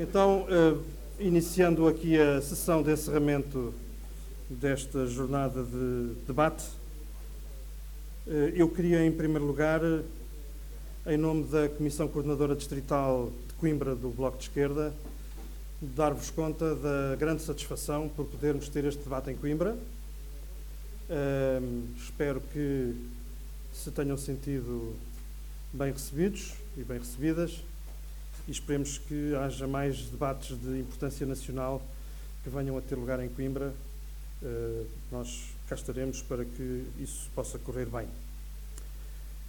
Então, uh, iniciando aqui a sessão de encerramento desta jornada de debate, uh, eu queria, em primeiro lugar, em nome da Comissão Coordenadora Distrital de Coimbra do Bloco de Esquerda, dar-vos conta da grande satisfação por podermos ter este debate em Coimbra. Uh, espero que se tenham sentido bem recebidos e bem recebidas e esperemos que haja mais debates de importância nacional que venham a ter lugar em Coimbra. Uh, nós cá estaremos para que isso possa correr bem.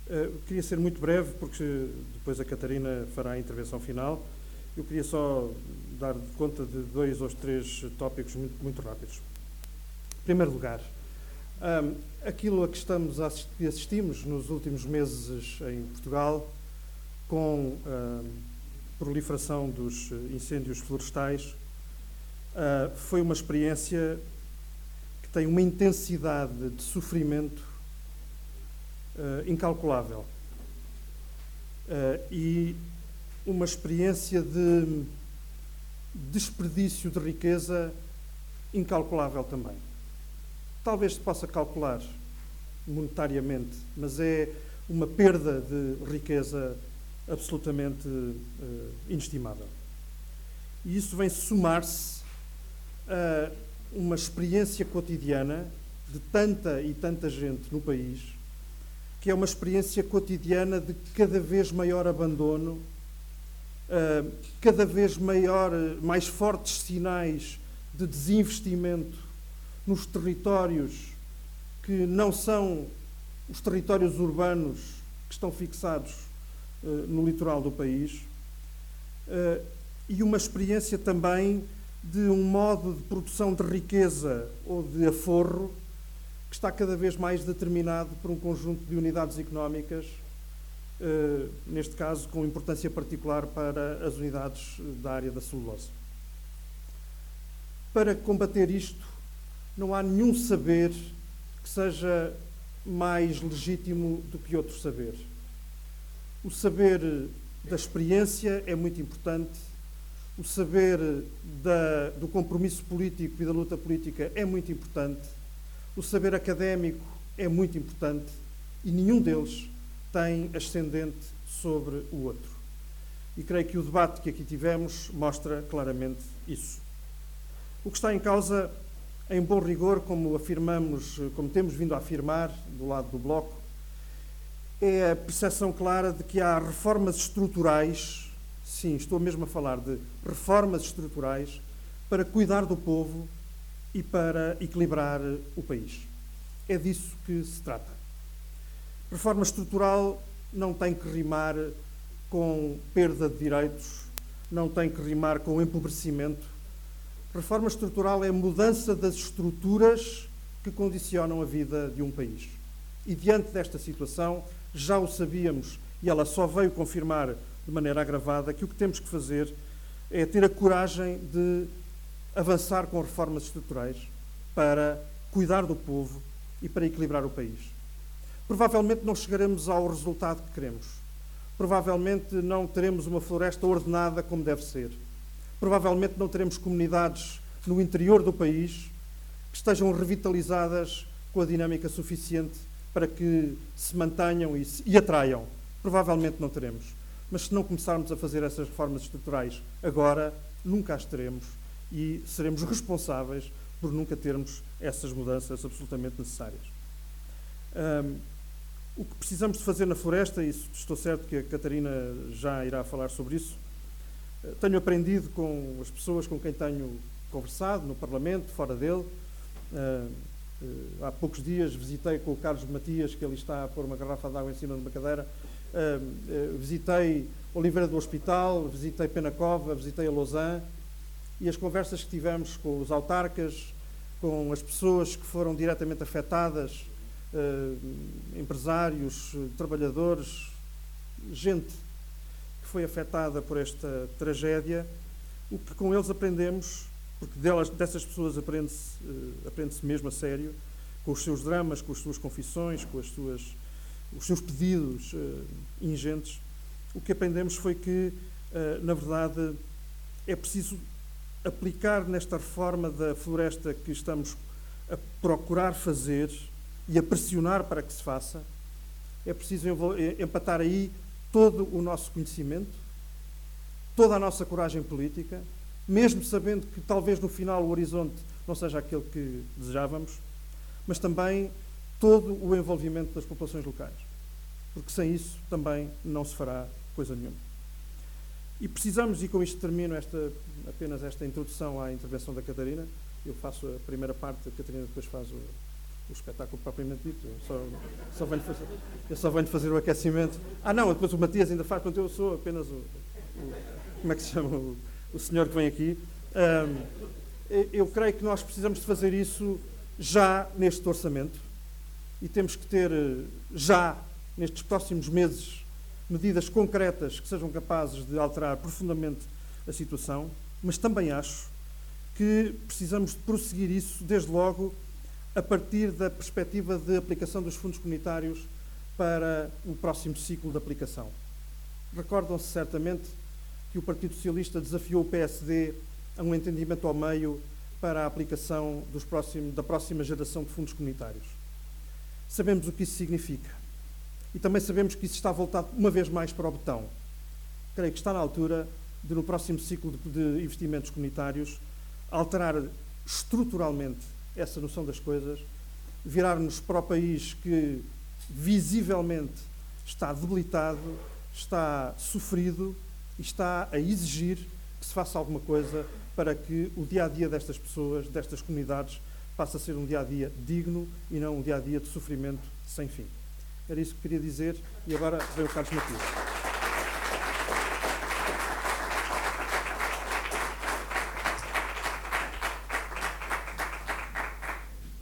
Uh, queria ser muito breve, porque depois a Catarina fará a intervenção final. Eu queria só dar conta de dois ou três tópicos muito, muito rápidos. Em primeiro lugar, um, aquilo a que estamos a assistir, assistimos nos últimos meses em Portugal, com a proliferação dos incêndios florestais, uh, foi uma experiência que tem uma intensidade de sofrimento uh, incalculável. Uh, e uma experiência de desperdício de riqueza incalculável também. Talvez se possa calcular monetariamente, mas é uma perda de riqueza absolutamente uh, inestimável. E isso vem somar-se a uma experiência cotidiana de tanta e tanta gente no país, que é uma experiência cotidiana de cada vez maior abandono uh, cada vez maior, mais fortes sinais de desinvestimento nos territórios que não são os territórios urbanos que estão fixados no litoral do país, uh, e uma experiência também de um modo de produção de riqueza ou de aforro que está cada vez mais determinado por um conjunto de unidades económicas eh, neste caso com importância particular para as unidades da área da celulose. Para combater isto, não há nenhum saber que seja mais legítimo do que outro saber. O saber da experiência é muito importante, o saber da, do compromisso político e da luta política é muito importante, o saber académico é muito importante e nenhum deles tem ascendente sobre o outro. E creio que o debate que aqui tivemos mostra claramente isso. O que está em causa, em bom rigor, como afirmamos, como temos vindo a afirmar do lado do Bloco, é a percepção clara de que há reformas estruturais, sim, estou mesmo a falar de reformas estruturais, para cuidar do povo e para equilibrar o país. É disso que se trata. Reforma estrutural não tem que rimar com perda de direitos, não tem que rimar com empobrecimento. Reforma estrutural é mudança das estruturas que condicionam a vida de um país. E diante desta situação, já o sabíamos e ela só veio confirmar de maneira agravada que o que temos que fazer é ter a coragem de avançar com reformas estruturais para cuidar do povo e para equilibrar o país provavelmente não chegaremos ao resultado que queremos. Provavelmente não teremos uma floresta ordenada como deve ser. Provavelmente não teremos comunidades no interior do país que estejam revitalizadas com a dinâmica suficiente para que se mantenham e, se, e atraiam. Provavelmente não teremos. Mas se não começarmos a fazer essas reformas estruturais agora, nunca as teremos e seremos responsáveis por nunca termos essas mudanças absolutamente necessárias. Um, o que precisamos de fazer na floresta, e estou certo que a Catarina já irá falar sobre isso, eh, tenho aprendido com as pessoas com quem tenho conversado, no Parlamento, fora dele. Eh, há poucos dias visitei com o Carlos Matias, que ele está a pôr uma garrafa de água em cima de uma cadeira. Visitei Oliveira do Hospital, visitei Penacova, visitei a Lausanne. E as conversas que tivemos com os autarcas, com as pessoas que foram diretamente afetadas uh, empresários, trabalhadores, gente que foi afetada por esta tragédia, o que com eles aprendemos, porque delas, dessas pessoas aprende-se uh, aprende mesmo a sério, com os seus dramas, com as suas confissões, com as suas, os seus pedidos uh, ingentes, o que aprendemos foi que, na verdade, é preciso aplicar nesta reforma da floresta que estamos a procurar fazer e a pressionar para que se faça, é preciso empatar aí todo o nosso conhecimento, toda a nossa coragem política, mesmo sabendo que talvez no final o horizonte não seja aquele que desejávamos, mas também todo o envolvimento das populações locais. Porque sem isso também não se fará coisa nenhuma. E precisamos, e com isto termino esta, apenas esta introdução à intervenção da Catarina, eu faço a primeira parte, a Catarina depois faz o, o espetáculo propriamente dito. Eu só, só venho fazer, eu só venho fazer o aquecimento. Ah, não, depois o Matias ainda faz, portanto eu sou apenas o. o como é que se chama? O, o senhor que vem aqui. Um, eu creio que nós precisamos de fazer isso já neste orçamento e temos que ter já, nestes próximos meses, medidas concretas que sejam capazes de alterar profundamente a situação, mas também acho que precisamos de prosseguir isso desde logo a partir da perspectiva de aplicação dos fundos comunitários para o próximo ciclo de aplicação. Recordam-se certamente que o Partido Socialista desafiou o PSD a um entendimento ao meio para a aplicação da próxima geração de fundos comunitários. Sabemos o que isso significa. E também sabemos que isso está voltado uma vez mais para o botão. Creio que está na altura de, no próximo ciclo de, de investimentos comunitários, alterar estruturalmente essa noção das coisas, virarmos para o país que visivelmente está debilitado, está sofrido está a exigir que se faça alguma coisa para que o dia a dia destas pessoas, destas comunidades, passe a ser um dia a dia digno e não um dia a dia de sofrimento sem fim. Era isso que queria dizer e agora vem o Carlos Matias.